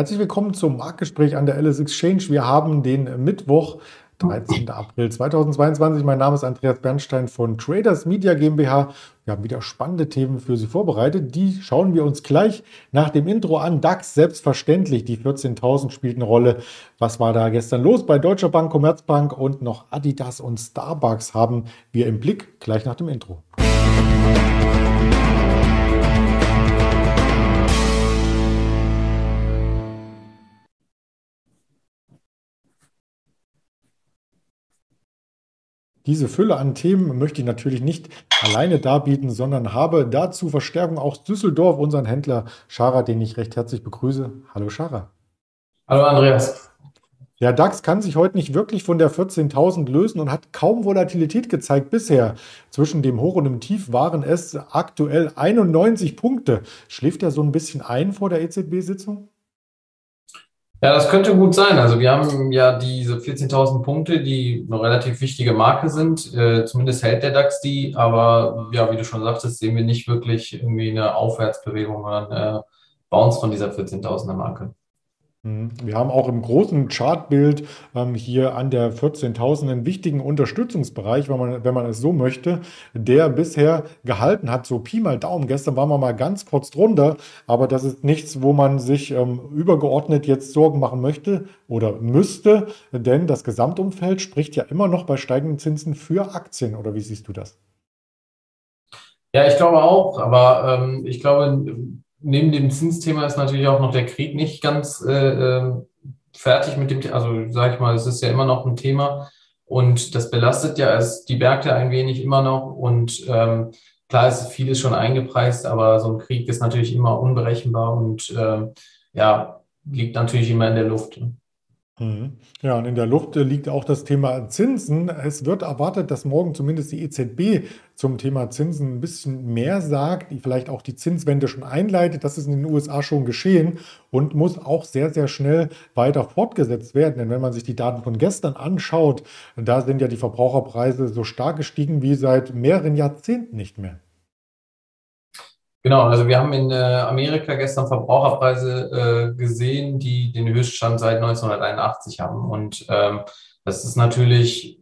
Herzlich willkommen zum Marktgespräch an der LS Exchange. Wir haben den Mittwoch, 13. April 2022. Mein Name ist Andreas Bernstein von Traders Media GmbH. Wir haben wieder spannende Themen für Sie vorbereitet. Die schauen wir uns gleich nach dem Intro an. DAX, selbstverständlich, die 14.000 spielt eine Rolle. Was war da gestern los bei Deutscher Bank, Commerzbank und noch Adidas und Starbucks haben wir im Blick gleich nach dem Intro. Diese Fülle an Themen möchte ich natürlich nicht alleine darbieten, sondern habe dazu Verstärkung aus Düsseldorf, unseren Händler Schara, den ich recht herzlich begrüße. Hallo Schara. Hallo Andreas. Der DAX kann sich heute nicht wirklich von der 14.000 lösen und hat kaum Volatilität gezeigt bisher. Zwischen dem Hoch und dem Tief waren es aktuell 91 Punkte. Schläft er so ein bisschen ein vor der EZB-Sitzung? Ja, das könnte gut sein. Also wir haben ja diese 14.000 Punkte, die eine relativ wichtige Marke sind. Äh, zumindest hält der DAX die, aber ja, wie du schon sagtest, sehen wir nicht wirklich irgendwie eine Aufwärtsbewegung oder eine Bounce von dieser 14.000er Marke. Mhm. Wir haben auch im großen Chartbild ähm, hier an der 14.000 einen wichtigen Unterstützungsbereich, wenn man, wenn man es so möchte, der bisher gehalten hat, so Pi mal Daumen. Gestern waren wir mal ganz kurz drunter, aber das ist nichts, wo man sich ähm, übergeordnet jetzt Sorgen machen möchte oder müsste, denn das Gesamtumfeld spricht ja immer noch bei steigenden Zinsen für Aktien. Oder wie siehst du das? Ja, ich glaube auch, aber ähm, ich glaube, neben dem Zinsthema ist natürlich auch noch der Krieg nicht ganz äh, ähm, fertig mit dem, also sage ich mal, es ist ja immer noch ein Thema und das belastet ja es, die Märkte ein wenig immer noch und ähm, klar ist vieles schon eingepreist, aber so ein Krieg ist natürlich immer unberechenbar und ähm, ja, liegt natürlich immer in der Luft. Mhm. Ja, und in der Luft liegt auch das Thema Zinsen. Es wird erwartet, dass morgen zumindest die EZB zum Thema Zinsen ein bisschen mehr sagt, die vielleicht auch die Zinswende schon einleitet. Das ist in den USA schon geschehen und muss auch sehr, sehr schnell weiter fortgesetzt werden. Denn wenn man sich die Daten von gestern anschaut, da sind ja die Verbraucherpreise so stark gestiegen wie seit mehreren Jahrzehnten nicht mehr. Genau, also wir haben in äh, Amerika gestern Verbraucherpreise äh, gesehen, die den Höchststand seit 1981 haben. Und ähm, das ist natürlich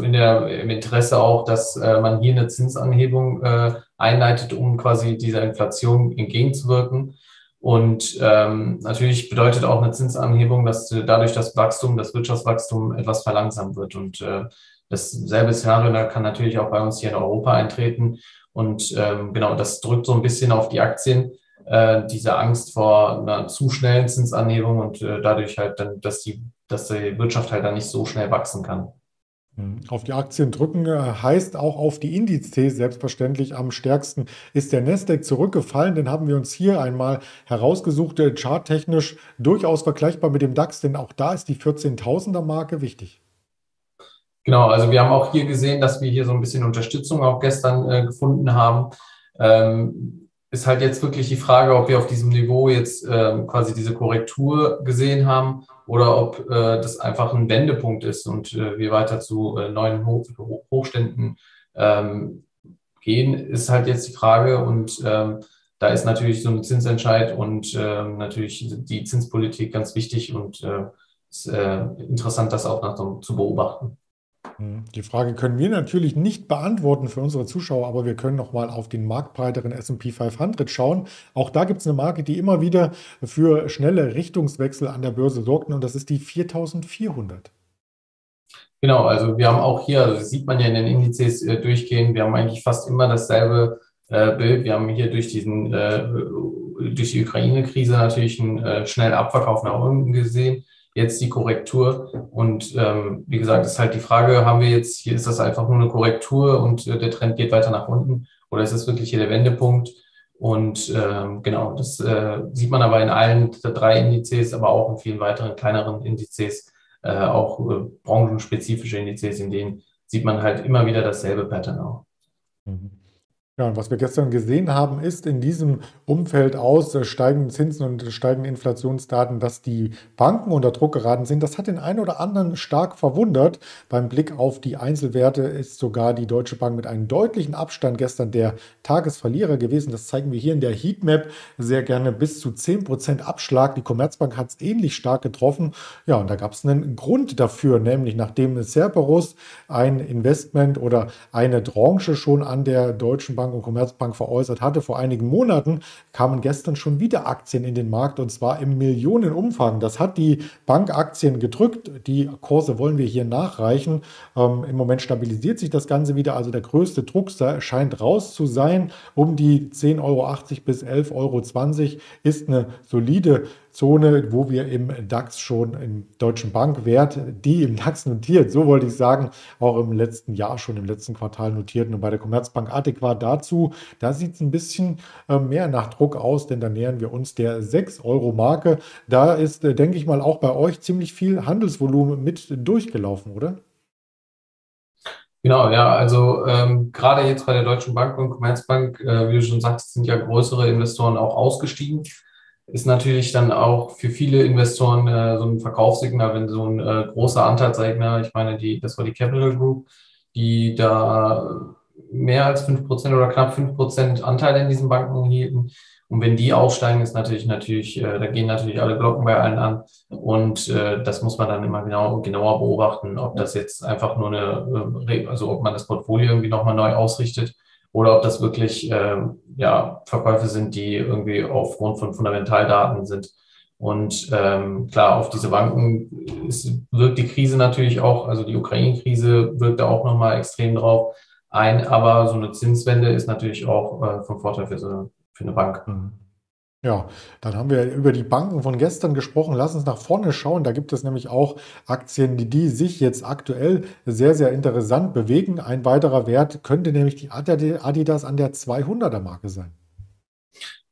in der, im Interesse auch, dass äh, man hier eine Zinsanhebung äh, einleitet, um quasi dieser Inflation entgegenzuwirken. Und ähm, natürlich bedeutet auch eine Zinsanhebung, dass dadurch das Wachstum, das Wirtschaftswachstum etwas verlangsamt wird. Und äh, dasselbe Szenario kann natürlich auch bei uns hier in Europa eintreten. Und ähm, genau, das drückt so ein bisschen auf die Aktien, äh, diese Angst vor einer zu schnellen Zinsanhebung und äh, dadurch halt dann, dass die, dass die Wirtschaft halt dann nicht so schnell wachsen kann. Hm. Auf die Aktien drücken äh, heißt auch auf die Indizes selbstverständlich am stärksten ist der Nasdaq zurückgefallen. Den haben wir uns hier einmal herausgesucht, äh, charttechnisch durchaus vergleichbar mit dem DAX, denn auch da ist die 14.000er Marke wichtig. Genau, also wir haben auch hier gesehen, dass wir hier so ein bisschen Unterstützung auch gestern äh, gefunden haben. Ähm, ist halt jetzt wirklich die Frage, ob wir auf diesem Niveau jetzt ähm, quasi diese Korrektur gesehen haben oder ob äh, das einfach ein Wendepunkt ist und äh, wir weiter zu äh, neuen Hoch Hochständen ähm, gehen, ist halt jetzt die Frage und ähm, da ist natürlich so ein Zinsentscheid und ähm, natürlich die Zinspolitik ganz wichtig und äh, ist äh, interessant, das auch nach so, zu beobachten. Hm, die Frage können wir natürlich nicht beantworten für unsere Zuschauer, aber wir können noch mal auf den marktbreiteren S&P 500 schauen. Auch da gibt es eine Marke, die immer wieder für schnelle Richtungswechsel an der Börse sorgt und das ist die 4400. Genau, also wir haben auch hier, also sieht man ja in den Indizes äh, durchgehen, wir haben eigentlich fast immer dasselbe äh, Bild. Wir haben hier durch diesen äh, durch die Ukraine-Krise natürlich einen äh, schnellen Abverkauf nach unten gesehen jetzt die Korrektur. Und ähm, wie gesagt, ist halt die Frage, haben wir jetzt, hier ist das einfach nur eine Korrektur und äh, der Trend geht weiter nach unten oder ist das wirklich hier der Wendepunkt? Und ähm, genau, das äh, sieht man aber in allen drei Indizes, aber auch in vielen weiteren kleineren Indizes, äh, auch äh, branchenspezifische Indizes, in denen sieht man halt immer wieder dasselbe Pattern auch. Mhm. Ja, und was wir gestern gesehen haben, ist in diesem Umfeld aus steigenden Zinsen und steigenden Inflationsdaten, dass die Banken unter Druck geraten sind. Das hat den einen oder anderen stark verwundert. Beim Blick auf die Einzelwerte ist sogar die Deutsche Bank mit einem deutlichen Abstand gestern der Tagesverlierer gewesen. Das zeigen wir hier in der Heatmap sehr gerne bis zu 10% Abschlag. Die Commerzbank hat es ähnlich stark getroffen. Ja, und da gab es einen Grund dafür, nämlich nachdem Cerberus ein Investment oder eine Tranche schon an der Deutschen Bank Volksbank und Commerzbank veräußert hatte. Vor einigen Monaten kamen gestern schon wieder Aktien in den Markt und zwar im Millionenumfang. Das hat die Bankaktien gedrückt. Die Kurse wollen wir hier nachreichen. Ähm, Im Moment stabilisiert sich das Ganze wieder. Also der größte Druck scheint raus zu sein. Um die 10,80 Euro bis 11,20 Euro ist eine solide Zone, wo wir im DAX schon im deutschen Bankwert, die im DAX notiert, so wollte ich sagen, auch im letzten Jahr schon im letzten Quartal notierten und bei der Commerzbank adäquat dazu. Da sieht es ein bisschen äh, mehr nach Druck aus, denn da nähern wir uns der 6-Euro-Marke. Da ist, äh, denke ich mal, auch bei euch ziemlich viel Handelsvolumen mit durchgelaufen, oder? Genau, ja, also ähm, gerade jetzt bei der Deutschen Bank und Commerzbank, äh, wie du schon sagst, sind ja größere Investoren auch ausgestiegen ist natürlich dann auch für viele Investoren äh, so ein Verkaufssignal, wenn so ein äh, großer Anteilseigner, ich meine, die, das war die Capital Group, die da mehr als fünf Prozent oder knapp fünf Prozent Anteile in diesen Banken hielten. Und wenn die aussteigen, ist natürlich natürlich, äh, da gehen natürlich alle Glocken bei allen an. Und äh, das muss man dann immer genau, genauer beobachten, ob das jetzt einfach nur eine, äh, also ob man das Portfolio irgendwie nochmal neu ausrichtet oder ob das wirklich äh, ja, Verkäufe sind, die irgendwie aufgrund von Fundamentaldaten sind. Und ähm, klar, auf diese Banken ist, wirkt die Krise natürlich auch, also die Ukraine-Krise wirkt da auch nochmal extrem drauf ein, aber so eine Zinswende ist natürlich auch äh, von Vorteil für, so, für eine Bank. Mhm. Ja, dann haben wir über die Banken von gestern gesprochen. Lass uns nach vorne schauen. Da gibt es nämlich auch Aktien, die, die sich jetzt aktuell sehr, sehr interessant bewegen. Ein weiterer Wert könnte nämlich die Adidas an der 200er-Marke sein.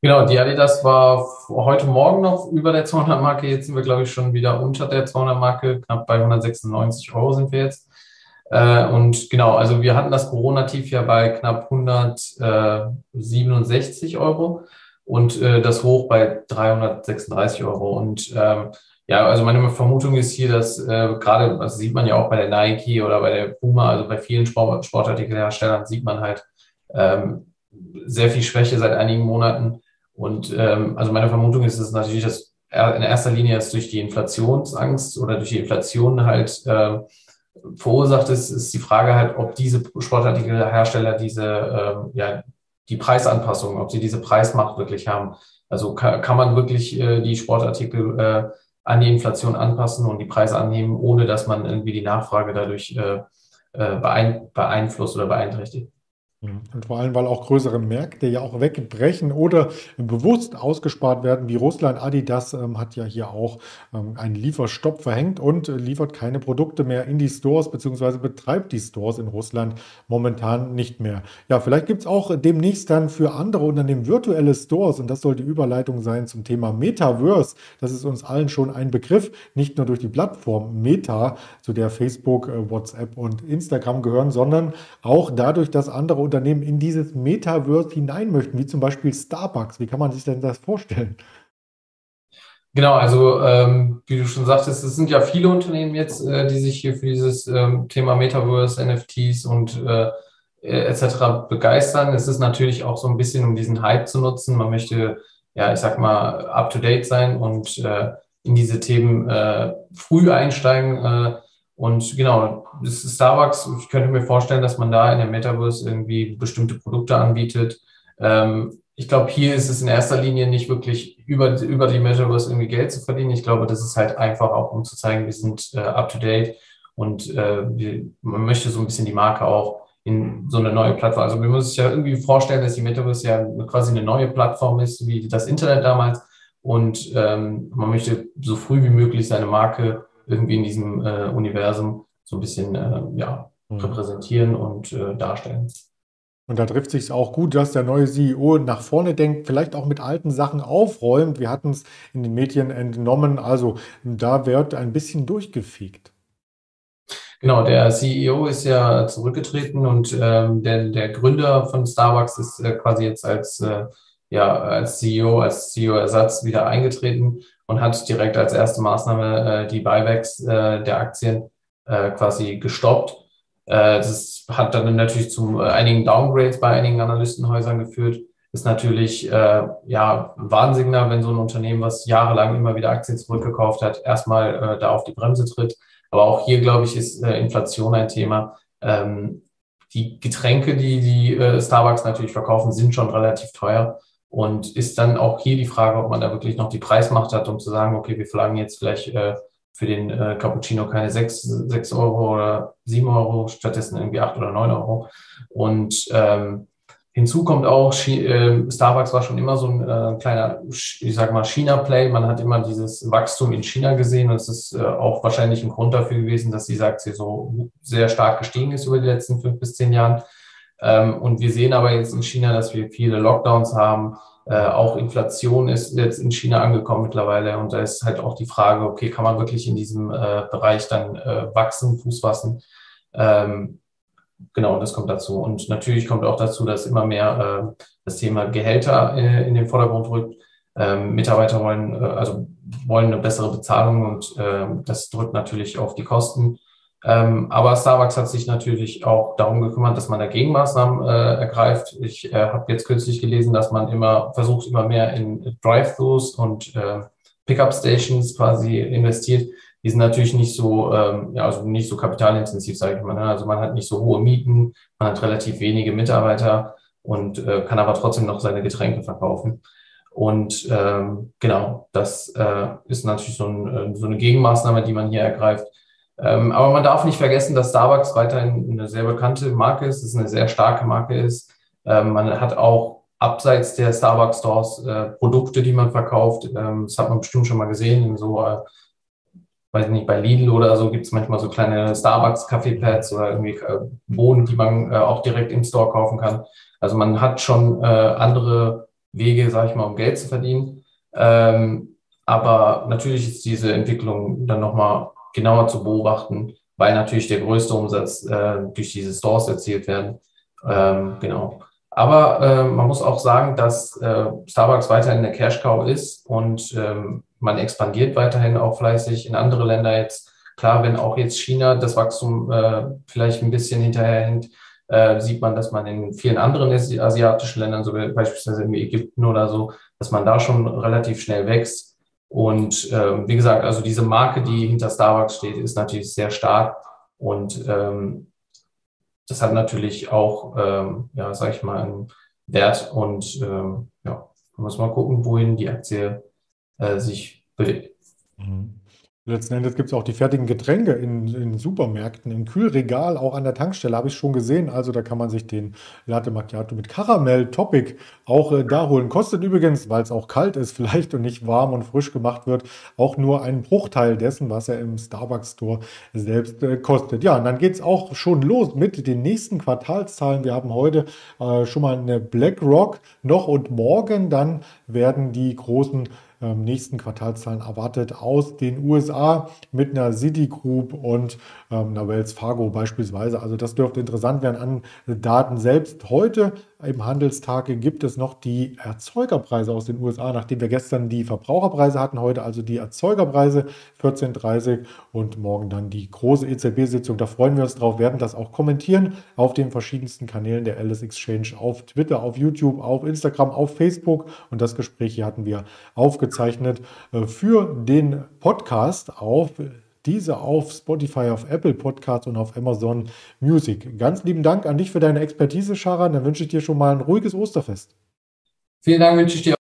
Genau, die Adidas war heute Morgen noch über der 200-Marke. Jetzt sind wir, glaube ich, schon wieder unter der 200-Marke. Knapp bei 196 Euro sind wir jetzt. Äh, und genau, also wir hatten das Corona-Tief ja bei knapp 167 Euro und äh, das Hoch bei 336 Euro. Und ähm, ja, also meine Vermutung ist hier, dass äh, gerade, das sieht man ja auch bei der Nike oder bei der Puma, also bei vielen Sport Sportartikelherstellern sieht man halt ähm, sehr viel Schwäche seit einigen Monaten. Und ähm, also meine Vermutung ist, dass natürlich das in erster Linie ist durch die Inflationsangst oder durch die Inflation halt äh, verursacht ist, ist die Frage halt, ob diese Sportartikelhersteller diese äh, ja, die Preisanpassung, ob sie diese Preismacht wirklich haben. Also kann, kann man wirklich äh, die Sportartikel äh, an die Inflation anpassen und die Preise annehmen, ohne dass man irgendwie die Nachfrage dadurch äh, äh beein, beeinflusst oder beeinträchtigt. Mhm. Und vor allem, weil auch größere Märkte ja auch wegbrechen oder bewusst ausgespart werden, wie Russland. Adidas ähm, hat ja hier auch ähm, einen Lieferstopp verhängt und äh, liefert keine Produkte mehr in die Stores, beziehungsweise betreibt die Stores in Russland momentan nicht mehr. Ja, vielleicht gibt es auch demnächst dann für andere Unternehmen virtuelle Stores und das soll die Überleitung sein zum Thema Metaverse. Das ist uns allen schon ein Begriff, nicht nur durch die Plattform Meta, zu der Facebook, äh, WhatsApp und Instagram gehören, sondern auch dadurch, dass andere Unternehmen Unternehmen in dieses Metaverse hinein möchten, wie zum Beispiel Starbucks. Wie kann man sich denn das vorstellen? Genau, also ähm, wie du schon sagtest, es sind ja viele Unternehmen jetzt, äh, die sich hier für dieses ähm, Thema Metaverse, NFTs und äh, äh etc. begeistern. Es ist natürlich auch so ein bisschen, um diesen Hype zu nutzen. Man möchte, ja, ich sag mal, up to date sein und äh, in diese Themen äh, früh einsteigen. Äh, und genau, das ist Starbucks, ich könnte mir vorstellen, dass man da in der Metaverse irgendwie bestimmte Produkte anbietet. Ähm, ich glaube, hier ist es in erster Linie nicht wirklich über, über die Metaverse irgendwie Geld zu verdienen. Ich glaube, das ist halt einfach auch, um zu zeigen, wir sind äh, up to date und äh, wir, man möchte so ein bisschen die Marke auch in so eine neue Plattform. Also man muss sich ja irgendwie vorstellen, dass die Metaverse ja quasi eine neue Plattform ist, wie das Internet damals. Und ähm, man möchte so früh wie möglich seine Marke irgendwie in diesem äh, Universum so ein bisschen äh, ja, mhm. repräsentieren und äh, darstellen. Und da trifft sich auch gut, dass der neue CEO nach vorne denkt, vielleicht auch mit alten Sachen aufräumt. Wir hatten es in den Medien entnommen. Also da wird ein bisschen durchgefegt. Genau, der CEO ist ja zurückgetreten und ähm, der, der Gründer von Starbucks ist äh, quasi jetzt als, äh, ja, als CEO, als CEO-Ersatz wieder eingetreten und hat direkt als erste Maßnahme äh, die Buybacks äh, der Aktien äh, quasi gestoppt. Äh, das hat dann natürlich zu äh, einigen Downgrades bei einigen Analystenhäusern geführt. Ist natürlich äh, ja Warnsignal, wenn so ein Unternehmen, was jahrelang immer wieder Aktien zurückgekauft hat, erstmal äh, da auf die Bremse tritt. Aber auch hier, glaube ich, ist äh, Inflation ein Thema. Ähm, die Getränke, die die äh, Starbucks natürlich verkaufen, sind schon relativ teuer. Und ist dann auch hier die Frage, ob man da wirklich noch die Preismacht hat, um zu sagen, okay, wir verlangen jetzt vielleicht äh, für den äh, Cappuccino keine sechs sechs Euro oder sieben Euro, stattdessen irgendwie acht oder neun Euro. Und ähm, Hinzu kommt auch, äh, Starbucks war schon immer so ein äh, kleiner, ich sag mal, China-Play. Man hat immer dieses Wachstum in China gesehen und es ist äh, auch wahrscheinlich ein Grund dafür gewesen, dass die Aktie so sehr stark gestiegen ist über die letzten fünf bis zehn Jahren. Ähm, und wir sehen aber jetzt in China, dass wir viele Lockdowns haben. auch Inflation ist jetzt in China angekommen mittlerweile und da ist halt auch die Frage, okay, kann man wirklich in diesem Bereich dann wachsen, Fuß fassen? Ähm, genau, das kommt dazu. Und natürlich kommt auch dazu, dass immer mehr äh, das Thema Gehälter äh, in den Vordergrund rückt. Ähm, Mitarbeiter wollen, äh, also wollen eine bessere Bezahlung und äh, das drückt natürlich auf die Kosten. Ähm, aber Starbucks hat sich natürlich auch darum gekümmert, dass man da Gegenmaßnahmen äh, ergreift. Ich äh, habe jetzt kürzlich gelesen, dass man immer versucht, immer mehr in Drive-Thrus und äh, Pickup-Stations quasi investiert, die sind natürlich nicht so, ähm, ja, also nicht so kapitalintensiv, sage ich mal. Ne? Also man hat nicht so hohe Mieten, man hat relativ wenige Mitarbeiter und äh, kann aber trotzdem noch seine Getränke verkaufen. Und ähm, genau, das äh, ist natürlich so, ein, äh, so eine Gegenmaßnahme, die man hier ergreift. Ähm, aber man darf nicht vergessen, dass Starbucks weiterhin eine sehr bekannte Marke ist, dass es eine sehr starke Marke ist. Ähm, man hat auch abseits der Starbucks Stores äh, Produkte, die man verkauft. Ähm, das hat man bestimmt schon mal gesehen in so äh, weiß nicht, bei Lidl oder so gibt es manchmal so kleine Starbucks-Kaffeepads oder irgendwie äh, Bohnen, die man äh, auch direkt im Store kaufen kann. Also man hat schon äh, andere Wege, sage ich mal, um Geld zu verdienen. Ähm, aber natürlich ist diese Entwicklung dann nochmal genauer zu beobachten, weil natürlich der größte Umsatz äh, durch diese Stores erzielt werden. Ähm, genau. Aber äh, man muss auch sagen, dass äh, Starbucks weiterhin eine Cash-Cow ist und ähm, man expandiert weiterhin auch fleißig in andere Länder jetzt. Klar, wenn auch jetzt China das Wachstum äh, vielleicht ein bisschen hinterherhängt, äh, sieht man, dass man in vielen anderen asiatischen Ländern, so beispielsweise in Ägypten oder so, dass man da schon relativ schnell wächst. Und ähm, wie gesagt, also diese Marke, die hinter Starbucks steht, ist natürlich sehr stark. Und ähm, das hat natürlich auch, ähm, ja, sag ich mal, einen Wert. Und ähm, ja, man muss mal gucken, wohin die Aktie äh, sich bewegt. Mhm. Letzten Endes gibt es auch die fertigen Getränke in, in Supermärkten, im Kühlregal, auch an der Tankstelle habe ich schon gesehen. Also da kann man sich den Latte Macchiato mit Karamell Topic auch äh, da holen. Kostet übrigens, weil es auch kalt ist vielleicht und nicht warm und frisch gemacht wird, auch nur einen Bruchteil dessen, was er im Starbucks Store selbst äh, kostet. Ja, und dann geht es auch schon los mit den nächsten Quartalszahlen. Wir haben heute äh, schon mal eine BlackRock noch und morgen dann werden die großen nächsten Quartalszahlen erwartet aus den USA mit einer Citigroup und ähm, einer Wells Fargo beispielsweise. Also das dürfte interessant werden an Daten selbst. Heute im Handelstag gibt es noch die Erzeugerpreise aus den USA, nachdem wir gestern die Verbraucherpreise hatten, heute also die Erzeugerpreise 14.30 und morgen dann die große EZB-Sitzung. Da freuen wir uns drauf, werden das auch kommentieren auf den verschiedensten Kanälen der Alice Exchange, auf Twitter, auf YouTube, auf Instagram, auf Facebook. Und das Gespräch hier hatten wir aufgezeichnet äh, für den Podcast auf diese auf Spotify, auf Apple Podcasts und auf Amazon Music. Ganz lieben Dank an dich für deine Expertise, Sharan. Dann wünsche ich dir schon mal ein ruhiges Osterfest. Vielen Dank, wünsche ich dir